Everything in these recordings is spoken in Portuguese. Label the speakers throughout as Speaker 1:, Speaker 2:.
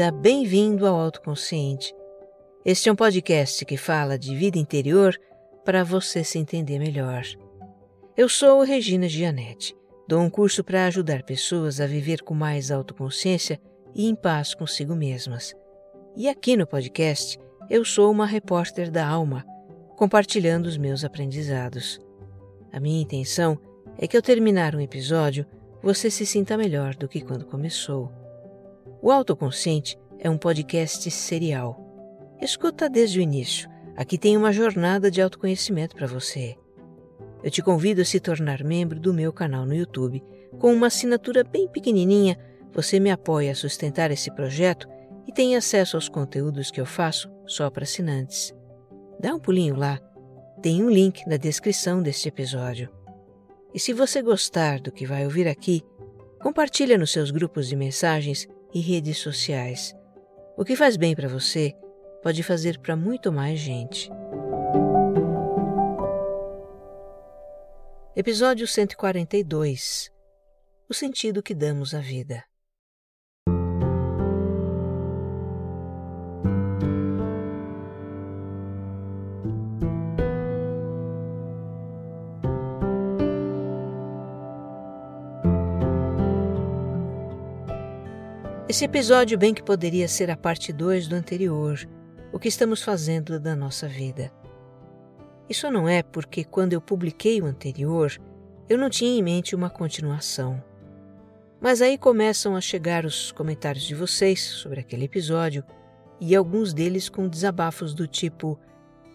Speaker 1: bem-vinda, bem-vindo ao Autoconsciente. Este é um podcast que fala de vida interior para você se entender melhor. Eu sou Regina Gianetti. Dou um curso para ajudar pessoas a viver com mais autoconsciência e em paz consigo mesmas. E aqui no podcast, eu sou uma repórter da alma, compartilhando os meus aprendizados. A minha intenção é que ao terminar um episódio, você se sinta melhor do que quando começou. O Autoconsciente é um podcast serial. Escuta desde o início. Aqui tem uma jornada de autoconhecimento para você. Eu te convido a se tornar membro do meu canal no YouTube. Com uma assinatura bem pequenininha, você me apoia a sustentar esse projeto e tem acesso aos conteúdos que eu faço só para assinantes. Dá um pulinho lá. Tem um link na descrição deste episódio. E se você gostar do que vai ouvir aqui, compartilha nos seus grupos de mensagens e redes sociais. O que faz bem para você pode fazer para muito mais gente. Episódio 142 O sentido que damos à vida. Esse episódio bem que poderia ser a parte 2 do anterior, o que estamos fazendo da nossa vida. Isso não é porque quando eu publiquei o anterior, eu não tinha em mente uma continuação. Mas aí começam a chegar os comentários de vocês sobre aquele episódio e alguns deles com desabafos do tipo: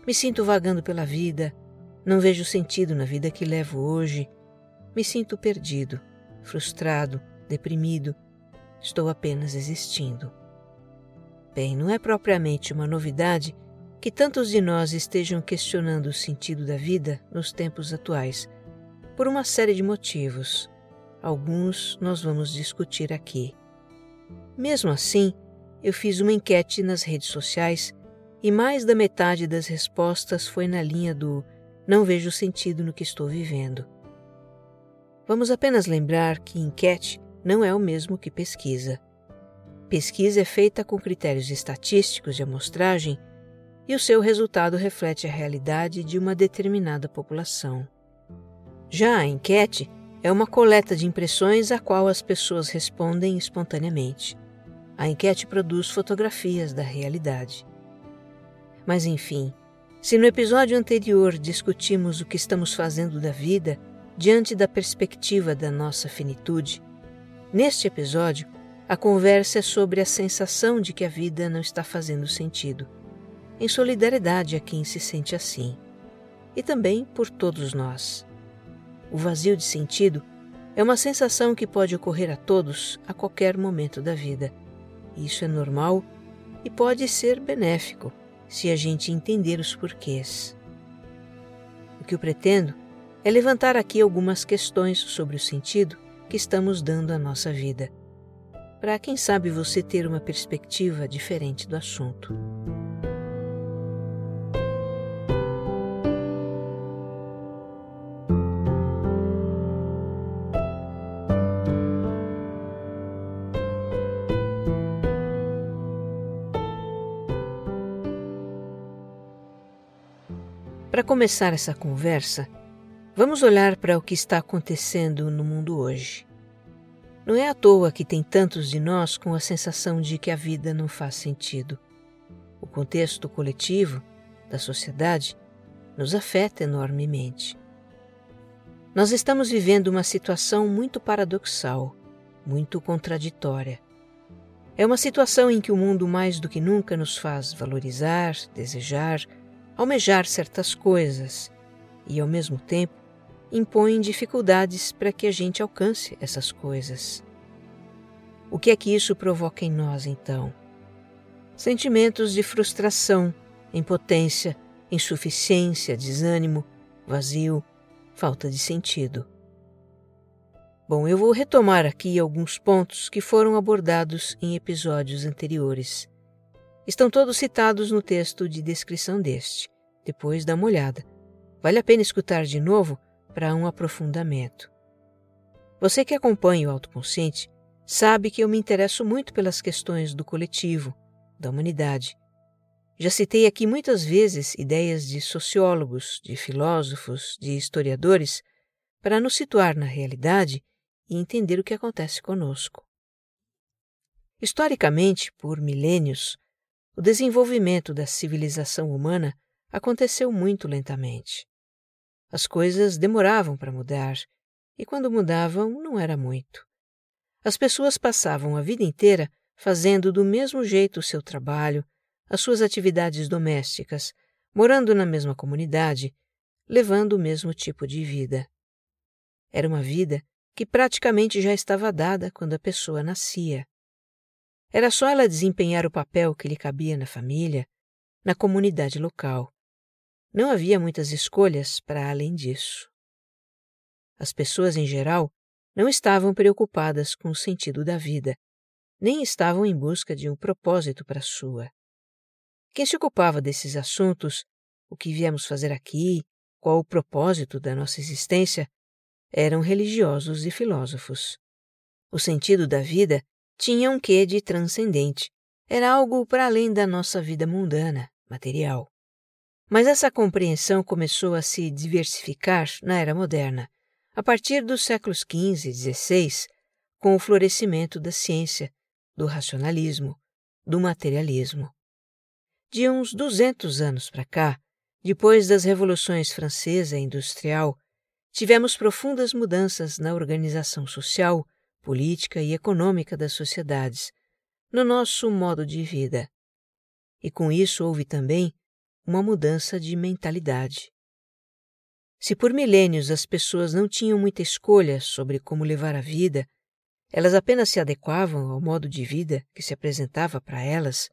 Speaker 1: me sinto vagando pela vida, não vejo sentido na vida que levo hoje, me sinto perdido, frustrado, deprimido estou apenas existindo. Bem, não é propriamente uma novidade que tantos de nós estejam questionando o sentido da vida nos tempos atuais, por uma série de motivos. Alguns nós vamos discutir aqui. Mesmo assim, eu fiz uma enquete nas redes sociais e mais da metade das respostas foi na linha do não vejo sentido no que estou vivendo. Vamos apenas lembrar que enquete não é o mesmo que pesquisa. Pesquisa é feita com critérios estatísticos de amostragem e o seu resultado reflete a realidade de uma determinada população. Já a enquete é uma coleta de impressões a qual as pessoas respondem espontaneamente. A enquete produz fotografias da realidade. Mas enfim, se no episódio anterior discutimos o que estamos fazendo da vida diante da perspectiva da nossa finitude, Neste episódio, a conversa é sobre a sensação de que a vida não está fazendo sentido, em solidariedade a quem se sente assim, e também por todos nós. O vazio de sentido é uma sensação que pode ocorrer a todos a qualquer momento da vida. Isso é normal e pode ser benéfico se a gente entender os porquês. O que eu pretendo é levantar aqui algumas questões sobre o sentido que estamos dando à nossa vida, para quem sabe você ter uma perspectiva diferente do assunto. Para começar essa conversa, Vamos olhar para o que está acontecendo no mundo hoje. Não é à toa que tem tantos de nós com a sensação de que a vida não faz sentido. O contexto coletivo da sociedade nos afeta enormemente. Nós estamos vivendo uma situação muito paradoxal, muito contraditória. É uma situação em que o mundo mais do que nunca nos faz valorizar, desejar, almejar certas coisas e, ao mesmo tempo, impõem dificuldades para que a gente alcance essas coisas. O que é que isso provoca em nós, então? Sentimentos de frustração, impotência, insuficiência, desânimo, vazio, falta de sentido. Bom, eu vou retomar aqui alguns pontos que foram abordados em episódios anteriores. Estão todos citados no texto de descrição deste. Depois dá uma olhada. Vale a pena escutar de novo para um aprofundamento. Você que acompanha o autoconsciente sabe que eu me interesso muito pelas questões do coletivo, da humanidade. Já citei aqui muitas vezes ideias de sociólogos, de filósofos, de historiadores, para nos situar na realidade e entender o que acontece conosco. Historicamente, por milênios, o desenvolvimento da civilização humana aconteceu muito lentamente. As coisas demoravam para mudar, e quando mudavam, não era muito. As pessoas passavam a vida inteira fazendo do mesmo jeito o seu trabalho, as suas atividades domésticas, morando na mesma comunidade, levando o mesmo tipo de vida. Era uma vida que praticamente já estava dada quando a pessoa nascia. Era só ela desempenhar o papel que lhe cabia na família, na comunidade local. Não havia muitas escolhas para além disso. As pessoas em geral não estavam preocupadas com o sentido da vida, nem estavam em busca de um propósito para a sua. Quem se ocupava desses assuntos, o que viemos fazer aqui, qual o propósito da nossa existência, eram religiosos e filósofos. O sentido da vida tinha um quê de transcendente. Era algo para além da nossa vida mundana, material. Mas essa compreensão começou a se diversificar na era moderna, a partir dos séculos XV e XVI, com o florescimento da ciência, do racionalismo, do materialismo. De uns 200 anos para cá, depois das revoluções francesa e industrial, tivemos profundas mudanças na organização social, política e econômica das sociedades, no nosso modo de vida. E com isso houve também uma mudança de mentalidade. Se por milênios as pessoas não tinham muita escolha sobre como levar a vida, elas apenas se adequavam ao modo de vida que se apresentava para elas,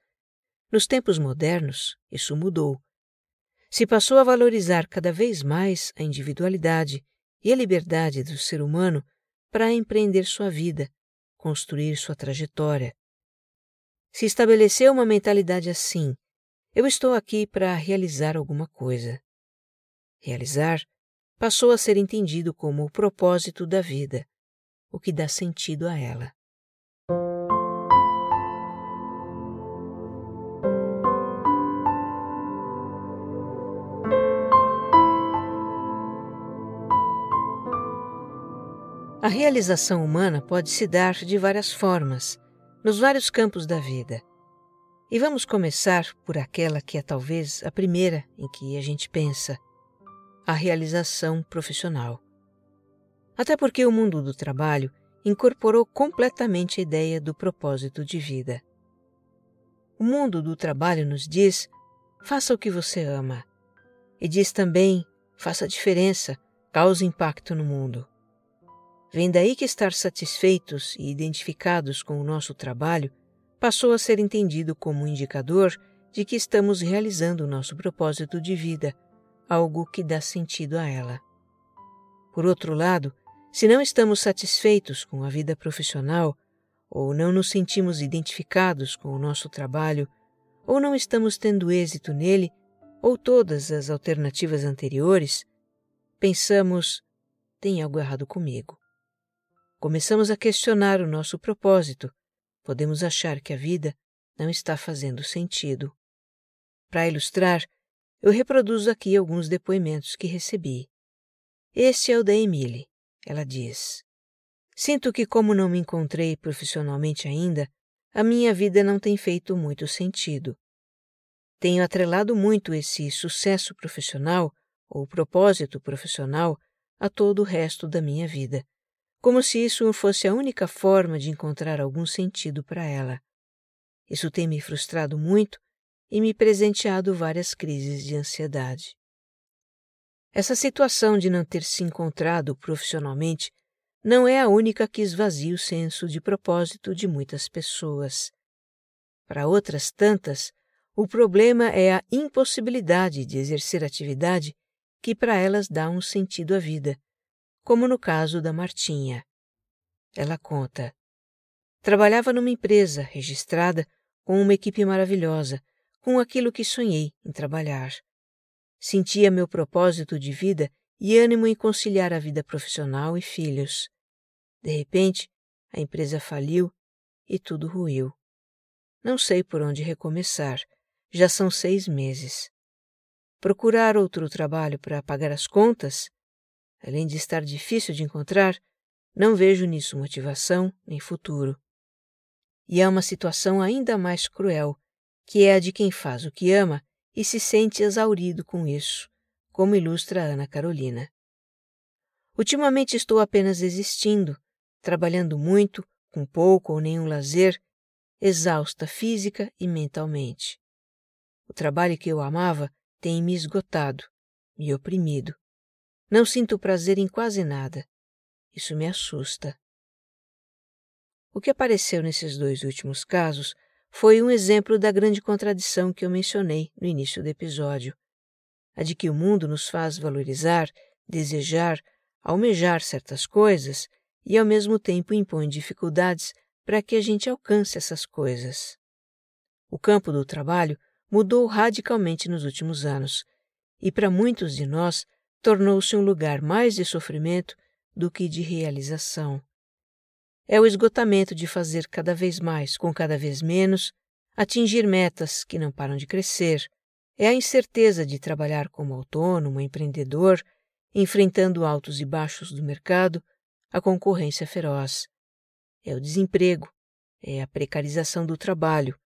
Speaker 1: nos tempos modernos isso mudou. Se passou a valorizar cada vez mais a individualidade e a liberdade do ser humano para empreender sua vida, construir sua trajetória. Se estabeleceu uma mentalidade assim, eu estou aqui para realizar alguma coisa. Realizar passou a ser entendido como o propósito da vida, o que dá sentido a ela. A realização humana pode se dar de várias formas, nos vários campos da vida. E vamos começar por aquela que é talvez a primeira em que a gente pensa: a realização profissional. Até porque o mundo do trabalho incorporou completamente a ideia do propósito de vida. O mundo do trabalho nos diz: faça o que você ama. E diz também: faça a diferença, cause impacto no mundo. Vem daí que estar satisfeitos e identificados com o nosso trabalho passou a ser entendido como um indicador de que estamos realizando o nosso propósito de vida, algo que dá sentido a ela. Por outro lado, se não estamos satisfeitos com a vida profissional, ou não nos sentimos identificados com o nosso trabalho, ou não estamos tendo êxito nele, ou todas as alternativas anteriores, pensamos: tem algo errado comigo. Começamos a questionar o nosso propósito podemos achar que a vida não está fazendo sentido. Para ilustrar, eu reproduzo aqui alguns depoimentos que recebi. Este é o da Emily. Ela diz: Sinto que, como não me encontrei profissionalmente ainda, a minha vida não tem feito muito sentido. Tenho atrelado muito esse sucesso profissional ou propósito profissional a todo o resto da minha vida como se isso fosse a única forma de encontrar algum sentido para ela. Isso tem me frustrado muito e me presenteado várias crises de ansiedade. Essa situação de não ter se encontrado profissionalmente não é a única que esvazia o senso de propósito de muitas pessoas. Para outras tantas, o problema é a impossibilidade de exercer atividade que para elas dá um sentido à vida como no caso da Martinha. Ela conta: Trabalhava numa empresa registrada com uma equipe maravilhosa, com aquilo que sonhei em trabalhar. Sentia meu propósito de vida e ânimo em conciliar a vida profissional e filhos. De repente, a empresa faliu e tudo ruiu. Não sei por onde recomeçar. Já são seis meses. Procurar outro trabalho para pagar as contas, além de estar difícil de encontrar, não vejo nisso motivação nem futuro. E há uma situação ainda mais cruel, que é a de quem faz o que ama e se sente exaurido com isso, como ilustra Ana Carolina. Ultimamente estou apenas existindo, trabalhando muito, com pouco ou nenhum lazer, exausta física e mentalmente. O trabalho que eu amava tem me esgotado, me oprimido. Não sinto prazer em quase nada. Isso me assusta. O que apareceu nesses dois últimos casos foi um exemplo da grande contradição que eu mencionei no início do episódio. A de que o mundo nos faz valorizar, desejar, almejar certas coisas e ao mesmo tempo impõe dificuldades para que a gente alcance essas coisas. O campo do trabalho mudou radicalmente nos últimos anos e, para muitos de nós, tornou-se um lugar mais de sofrimento do que de realização. É o esgotamento de fazer cada vez mais com cada vez menos, atingir metas que não param de crescer, é a incerteza de trabalhar como autônomo, empreendedor, enfrentando altos e baixos do mercado, a concorrência feroz. É o desemprego, é a precarização do trabalho,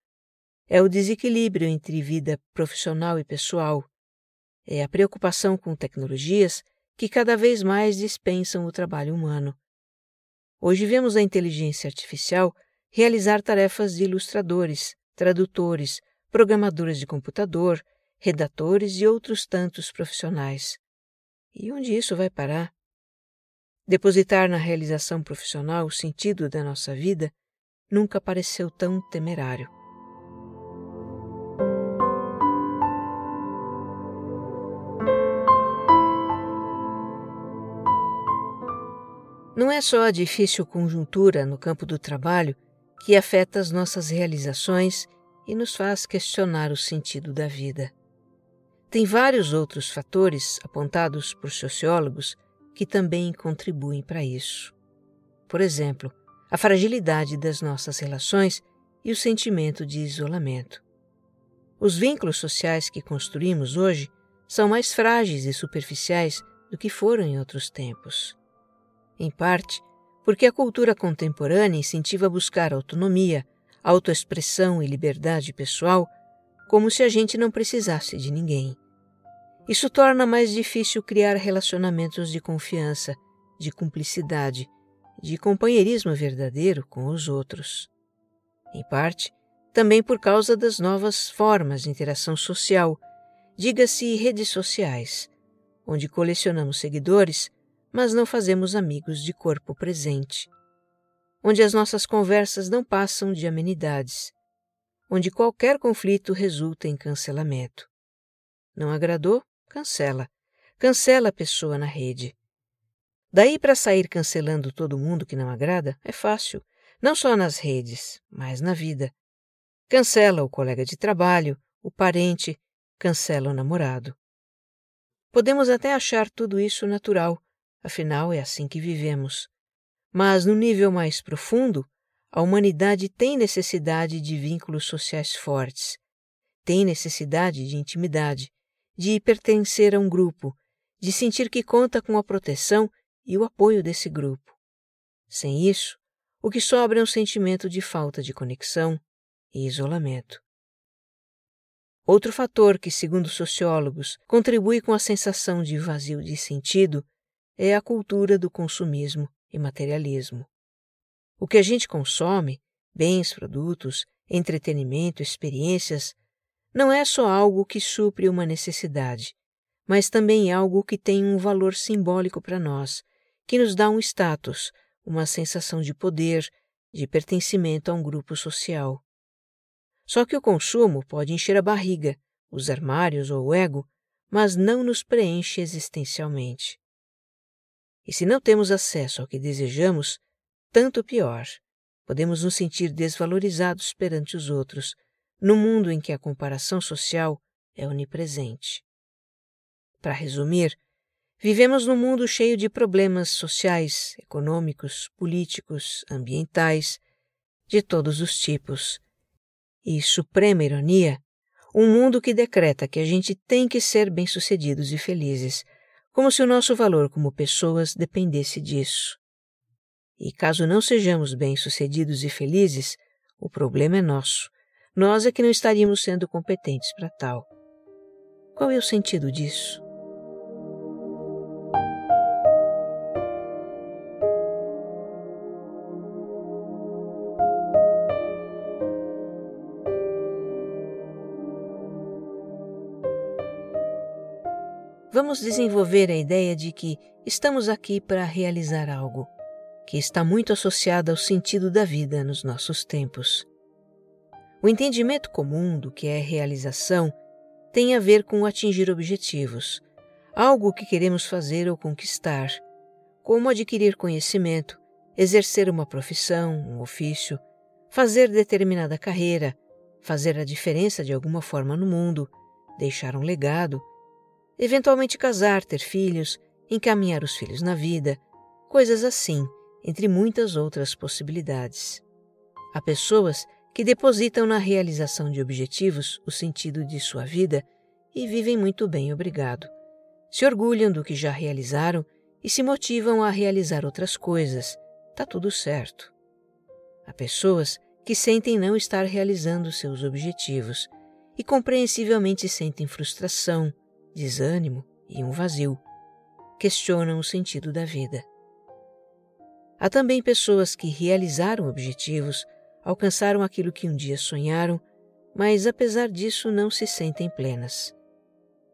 Speaker 1: é o desequilíbrio entre vida profissional e pessoal. É a preocupação com tecnologias que cada vez mais dispensam o trabalho humano. Hoje vemos a inteligência artificial realizar tarefas de ilustradores, tradutores, programadores de computador, redatores e outros tantos profissionais. E onde isso vai parar? Depositar na realização profissional o sentido da nossa vida nunca pareceu tão temerário. Não é só a difícil conjuntura no campo do trabalho que afeta as nossas realizações e nos faz questionar o sentido da vida. Tem vários outros fatores apontados por sociólogos que também contribuem para isso. Por exemplo, a fragilidade das nossas relações e o sentimento de isolamento. Os vínculos sociais que construímos hoje são mais frágeis e superficiais do que foram em outros tempos em parte porque a cultura contemporânea incentiva a buscar autonomia, autoexpressão e liberdade pessoal como se a gente não precisasse de ninguém. Isso torna mais difícil criar relacionamentos de confiança, de cumplicidade, de companheirismo verdadeiro com os outros. Em parte, também por causa das novas formas de interação social, diga-se redes sociais, onde colecionamos seguidores mas não fazemos amigos de corpo presente, onde as nossas conversas não passam de amenidades, onde qualquer conflito resulta em cancelamento. Não agradou? Cancela. Cancela a pessoa na rede. Daí para sair cancelando todo mundo que não agrada é fácil, não só nas redes, mas na vida. Cancela o colega de trabalho, o parente, cancela o namorado. Podemos até achar tudo isso natural, afinal é assim que vivemos. Mas no nível mais profundo, a humanidade tem necessidade de vínculos sociais fortes, tem necessidade de intimidade, de pertencer a um grupo, de sentir que conta com a proteção e o apoio desse grupo. Sem isso, o que sobra é um sentimento de falta de conexão e isolamento. Outro fator que, segundo sociólogos, contribui com a sensação de vazio de sentido é a cultura do consumismo e materialismo. O que a gente consome, bens, produtos, entretenimento, experiências, não é só algo que supre uma necessidade, mas também algo que tem um valor simbólico para nós, que nos dá um status, uma sensação de poder, de pertencimento a um grupo social. Só que o consumo pode encher a barriga, os armários ou o ego, mas não nos preenche existencialmente. E se não temos acesso ao que desejamos, tanto pior. Podemos nos sentir desvalorizados perante os outros, num mundo em que a comparação social é onipresente. Para resumir, Vivemos num mundo cheio de problemas sociais, econômicos, políticos, ambientais, de todos os tipos. E, suprema ironia, um mundo que decreta que a gente tem que ser bem-sucedidos e felizes, como se o nosso valor como pessoas dependesse disso. E caso não sejamos bem-sucedidos e felizes, o problema é nosso. Nós é que não estaríamos sendo competentes para tal. Qual é o sentido disso? Vamos desenvolver a ideia de que estamos aqui para realizar algo, que está muito associada ao sentido da vida nos nossos tempos. O entendimento comum do que é realização tem a ver com atingir objetivos, algo que queremos fazer ou conquistar, como adquirir conhecimento, exercer uma profissão, um ofício, fazer determinada carreira, fazer a diferença de alguma forma no mundo, deixar um legado, eventualmente casar, ter filhos, encaminhar os filhos na vida, coisas assim, entre muitas outras possibilidades. Há pessoas que depositam na realização de objetivos o sentido de sua vida e vivem muito bem, obrigado. Se orgulham do que já realizaram e se motivam a realizar outras coisas. Tá tudo certo. Há pessoas que sentem não estar realizando seus objetivos e compreensivelmente sentem frustração, desânimo e um vazio. Questionam o sentido da vida. Há também pessoas que realizaram objetivos alcançaram aquilo que um dia sonharam, mas apesar disso não se sentem plenas.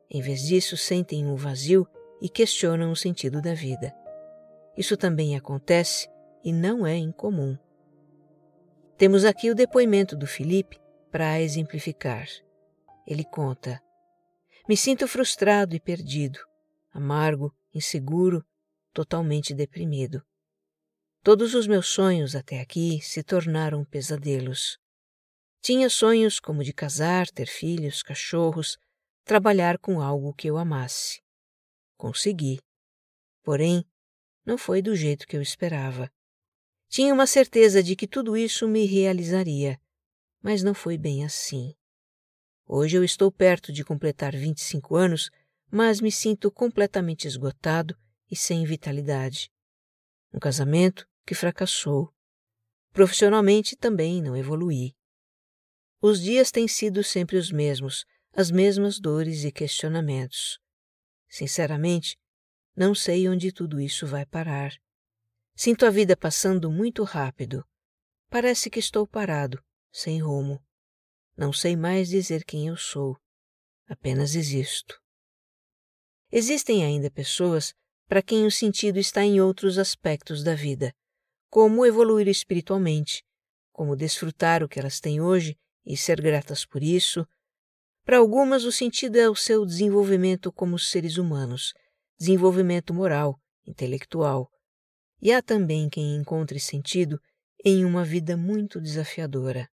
Speaker 1: Em vez disso, sentem um vazio e questionam o sentido da vida. Isso também acontece e não é incomum. Temos aqui o depoimento do Felipe para exemplificar. Ele conta: Me sinto frustrado e perdido, amargo, inseguro, totalmente deprimido. Todos os meus sonhos até aqui se tornaram pesadelos. Tinha sonhos como de casar, ter filhos, cachorros, trabalhar com algo que eu amasse. Consegui. Porém, não foi do jeito que eu esperava. Tinha uma certeza de que tudo isso me realizaria, mas não foi bem assim. Hoje eu estou perto de completar 25 anos, mas me sinto completamente esgotado e sem vitalidade. Um casamento que fracassou. Profissionalmente também não evoluí. Os dias têm sido sempre os mesmos, as mesmas dores e questionamentos. Sinceramente, não sei onde tudo isso vai parar. Sinto a vida passando muito rápido. Parece que estou parado, sem rumo. Não sei mais dizer quem eu sou. Apenas existo. Existem ainda pessoas para quem o sentido está em outros aspectos da vida, como evoluir espiritualmente, como desfrutar o que elas têm hoje e ser gratas por isso. Para algumas, o sentido é o seu desenvolvimento como seres humanos, desenvolvimento moral, intelectual. E há também quem encontre sentido em uma vida muito desafiadora.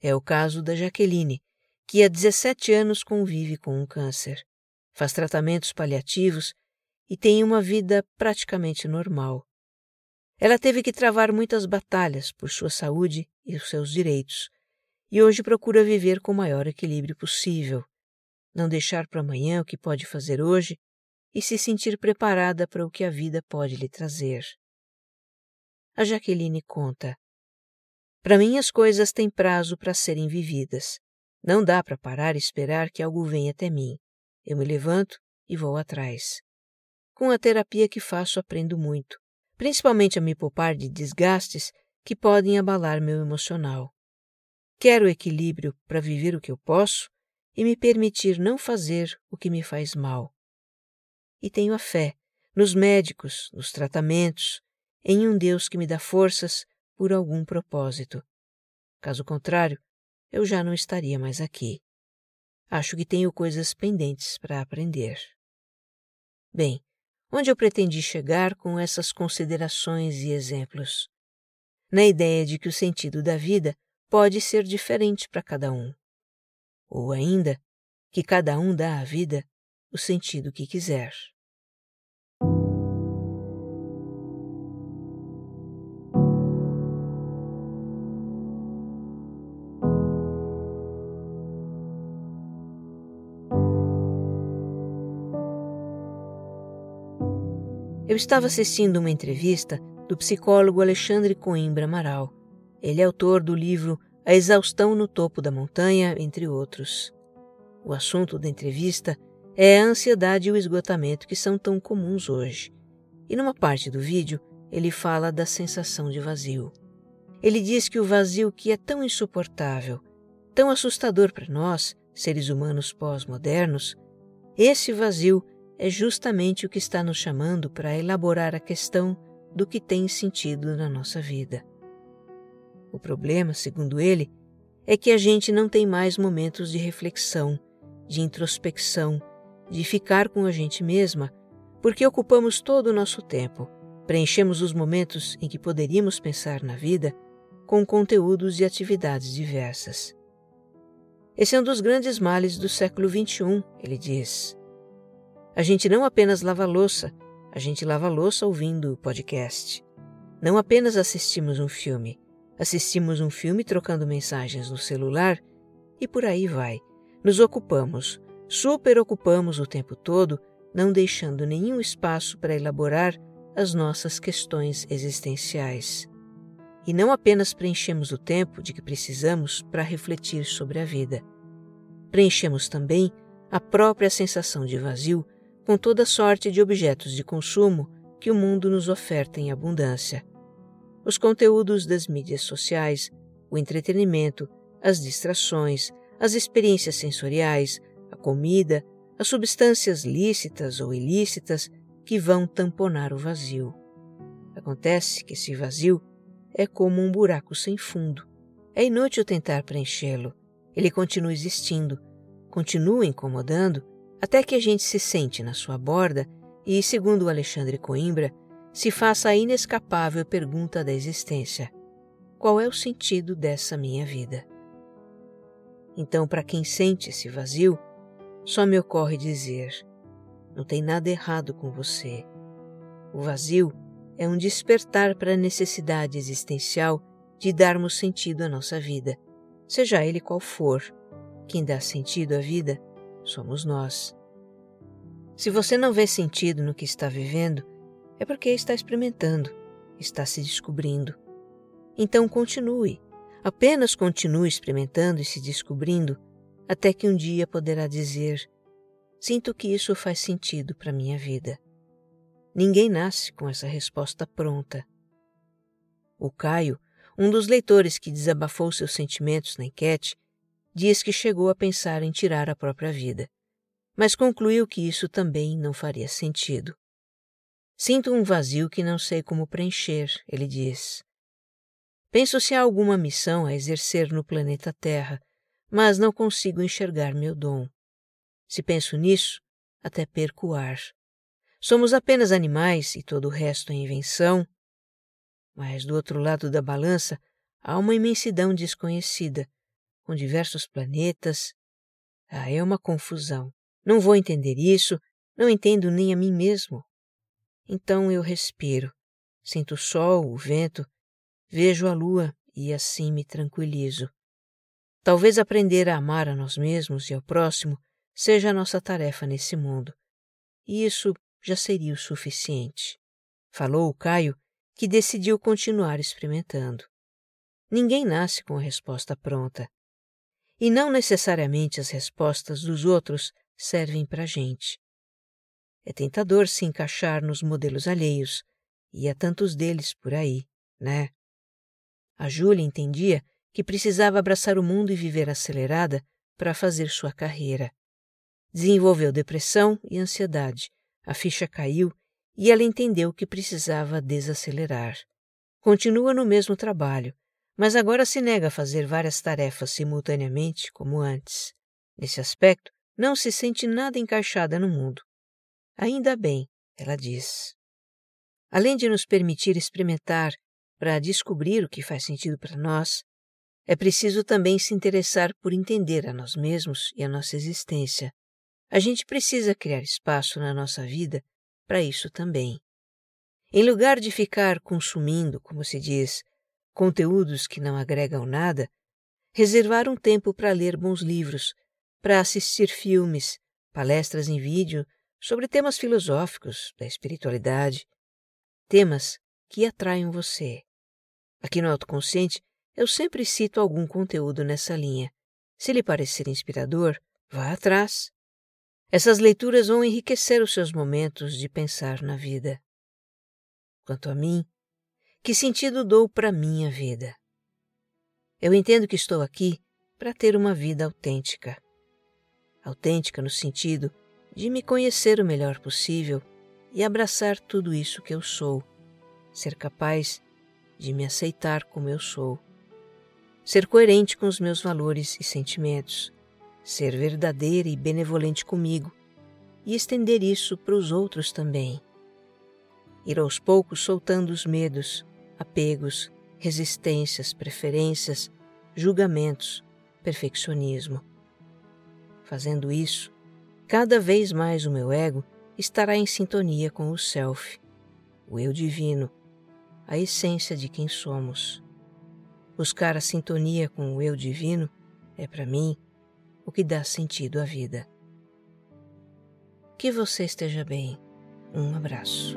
Speaker 1: É o caso da Jaqueline, que há 17 anos convive com um câncer, faz tratamentos paliativos e tem uma vida praticamente normal. Ela teve que travar muitas batalhas por sua saúde e os seus direitos, e hoje procura viver com o maior equilíbrio possível, não deixar para amanhã o que pode fazer hoje e se sentir preparada para o que a vida pode lhe trazer. A Jaqueline conta: Para mim as coisas têm prazo para serem vividas. Não dá para parar e esperar que algo venha até mim. Eu me levanto e vou atrás. Com a terapia que faço, aprendo muito principalmente a me poupar de desgastes que podem abalar meu emocional. Quero equilíbrio para viver o que eu posso e me permitir não fazer o que me faz mal. E tenho a fé nos médicos, nos tratamentos, em um Deus que me dá forças por algum propósito. Caso contrário, eu já não estaria mais aqui. Acho que tenho coisas pendentes para aprender. Bem, onde eu pretendi chegar com essas considerações e exemplos. Na ideia de que o sentido da vida pode ser diferente para cada um. Ou ainda, que cada um dá à vida o sentido que quiser. Eu estava assistindo uma entrevista do psicólogo Alexandre Coimbra Amaral. Ele é autor do livro A Exaustão no Topo da Montanha, entre outros. O assunto da entrevista é a ansiedade e o esgotamento que são tão comuns hoje. E numa parte do vídeo, ele fala da sensação de vazio. Ele diz que o vazio que é tão insuportável, tão assustador para nós, seres humanos pós-modernos, esse vazio é justamente o que está nos chamando para elaborar a questão do que tem sentido na nossa vida. O problema, segundo ele, é que a gente não tem mais momentos de reflexão, de introspecção, de ficar com a gente mesma, porque ocupamos todo o nosso tempo, preenchemos os momentos em que poderíamos pensar na vida com conteúdos e atividades diversas. Esse é um dos grandes males do século XXI, ele diz. A gente não apenas lava louça, a gente lava louça ouvindo o podcast. Não apenas assistimos um filme, assistimos um filme trocando mensagens no celular e por aí vai. Nos ocupamos, super ocupamos o tempo todo, não deixando nenhum espaço para elaborar as nossas questões existenciais. E não apenas preenchemos o tempo de que precisamos para refletir sobre a vida. Preenchemos também a própria sensação de vazio com toda sorte de objetos de consumo que o mundo nos oferta em abundância. Os conteúdos das mídias sociais, o entretenimento, as distrações, as experiências sensoriais, a comida, as substâncias lícitas ou ilícitas que vão tamponar o vazio. Acontece que esse vazio é como um buraco sem fundo. É inútil tentar preenchê-lo. Ele continua existindo, continua incomodando até que a gente se sente na sua borda e, segundo Alexandre Coimbra, se faça a inescapável pergunta da existência: qual é o sentido dessa minha vida? Então, para quem sente esse vazio, só me ocorre dizer: não tem nada errado com você. O vazio é um despertar para a necessidade existencial de darmos sentido à nossa vida, seja ele qual for. Quem dá sentido à vida somos nós. Se você não vê sentido no que está vivendo, é porque está experimentando, está se descobrindo. Então continue, apenas continue experimentando e se descobrindo, até que um dia poderá dizer: Sinto que isso faz sentido para minha vida. Ninguém nasce com essa resposta pronta. O Caio, um dos leitores que desabafou seus sentimentos na enquete, diz que chegou a pensar em tirar a própria vida, mas concluiu que isso também não faria sentido. Sinto um vazio que não sei como preencher, ele diz. Penso se há alguma missão a exercer no planeta Terra, mas não consigo enxergar meu dom. Se penso nisso, até perco o ar. Somos apenas animais e todo o resto é invenção. Mas do outro lado da balança há uma imensidão desconhecida, com diversos planetas. Ah, é uma confusão. Não vou entender isso, não entendo nem a mim mesmo. Então eu respiro, sinto o sol, o vento, vejo a lua e assim me tranquilizo. Talvez aprender a amar a nós mesmos e ao próximo seja a nossa tarefa nesse mundo. E isso já seria o suficiente. Falou o Caio, que decidiu continuar experimentando. Ninguém nasce com a resposta pronta e não necessariamente as respostas dos outros servem para a gente. É tentador se encaixar nos modelos alheios, e há tantos deles por aí, né? A Júlia entendia que precisava abraçar o mundo e viver acelerada para fazer sua carreira. Desenvolveu depressão e ansiedade, a ficha caiu e ela entendeu que precisava desacelerar. Continua no mesmo trabalho, mas agora se nega a fazer várias tarefas simultaneamente, como antes. Nesse aspecto, não se sente nada encaixada no mundo. Ainda bem, ela diz. Além de nos permitir experimentar para descobrir o que faz sentido para nós, é preciso também se interessar por entender a nós mesmos e a nossa existência. A gente precisa criar espaço na nossa vida para isso também. Em lugar de ficar consumindo, como se diz, conteúdos que não agregam nada, reservar um tempo para ler bons livros, para assistir filmes, palestras em vídeo sobre temas filosóficos, da espiritualidade, temas que atraiam você. Aqui no Autoconsciente, eu sempre cito algum conteúdo nessa linha. Se lhe parecer inspirador, vá atrás. Essas leituras vão enriquecer os seus momentos de pensar na vida. Quanto a mim, que sentido dou para minha vida? Eu entendo que estou aqui para ter uma vida autêntica. Autêntica no sentido de me conhecer o melhor possível e abraçar tudo isso que eu sou, ser capaz de me aceitar como eu sou, ser coerente com os meus valores e sentimentos, ser verdadeira e benevolente comigo e estender isso para os outros também. Ir aos poucos soltando os medos, apegos, resistências, preferências, julgamentos, perfeccionismo. Fazendo isso, cada vez mais o meu ego estará em sintonia com o Self, o eu divino, a essência de quem somos. Buscar a sintonia com o eu divino é, para mim, o que dá sentido à vida. Que você esteja bem. Um abraço.